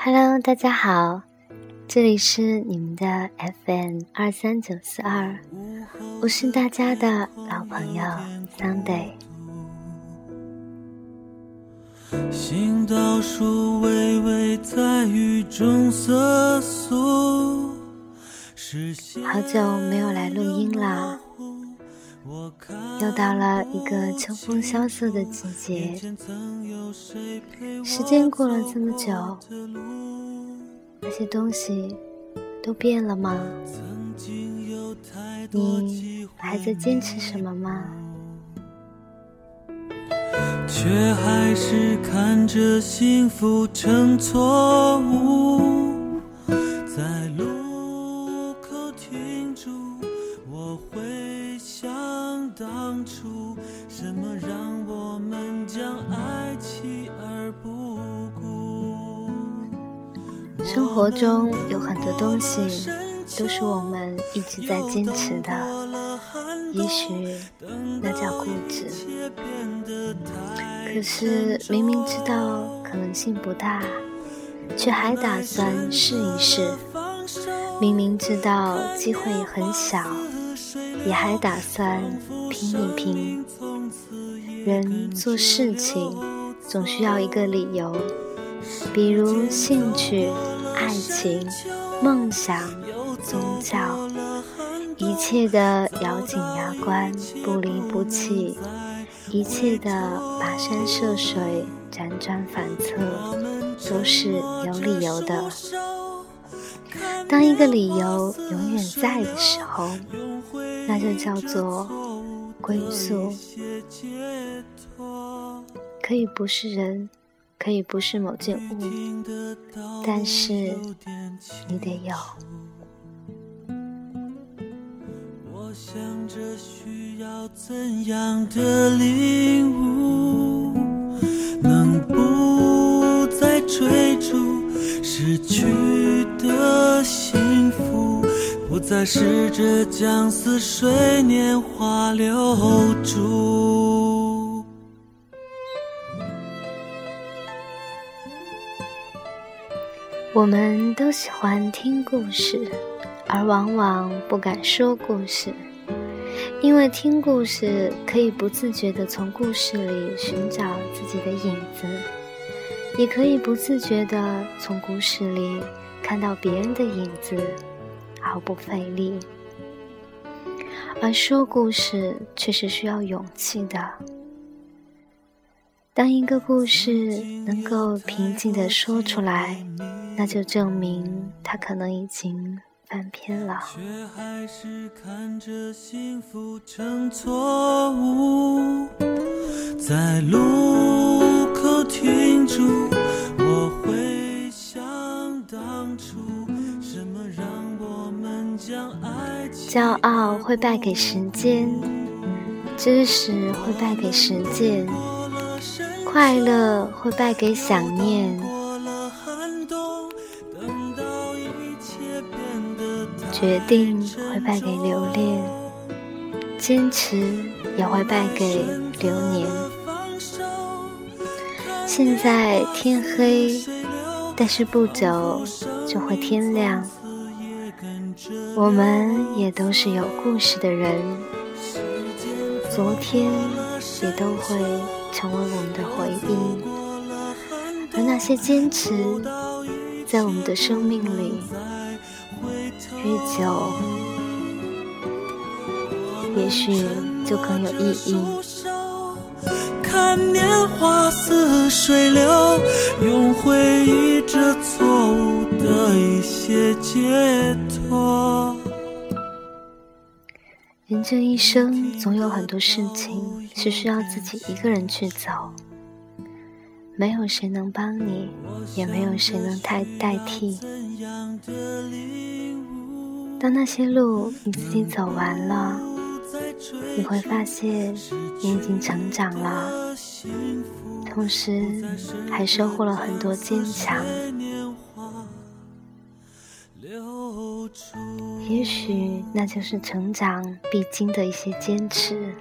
Hello，大家好，这里是你们的 FM 二三九四二，我是大家的老朋友 Sunday。行道树微微在雨中瑟缩，好久没有来录音了。又到了一个秋风萧瑟的季节，时间过了这么久，那些东西都变了吗？你还在坚持什么吗？却还是看着幸福成错误。在路当初，什么让我们将爱弃而不顾生活中有很多东西都是我们一直在坚持的，也许那叫固执。可是明明知道可能性不大，却还打算试一试；明明知道机会很小，也还打算拼一拼。人做事情总需要一个理由，比如兴趣。爱情、梦想、宗教，一切的咬紧牙关、不离不弃，一切的跋山涉水、辗转反侧，都是有理由的。当一个理由永远在的时候，那就叫做归宿。可以不是人。可以不是某件物，但是你得有。我想着需要怎样的领悟，再试着将似水年华留住。我们都喜欢听故事，而往往不敢说故事，因为听故事可以不自觉地从故事里寻找自己的影子，也可以不自觉地从故事里看到别人的影子，毫不费力。而说故事却是需要勇气的。当一个故事能够平静地说出来。那就证明它可能已经翻篇了。在路口停住，骄傲会败给时间，知识会败给实践，快乐会败给想念。决定会败给留恋，坚持也会败给流年。现在天黑，但是不久就会天亮。我们也都是有故事的人，昨天也都会成为我们的回忆，而那些坚持，在我们的生命里。越久，也许就更有意义。看年华似水流，用回忆这错误的一些解人这一生，总有很多事情是需要自己一个人去走，没有谁能帮你，也没有谁能代代替。当那些路你自己走完了，你会发现你已经成长了，同时还收获了很多坚强。也许那就是成长必经的一些坚持。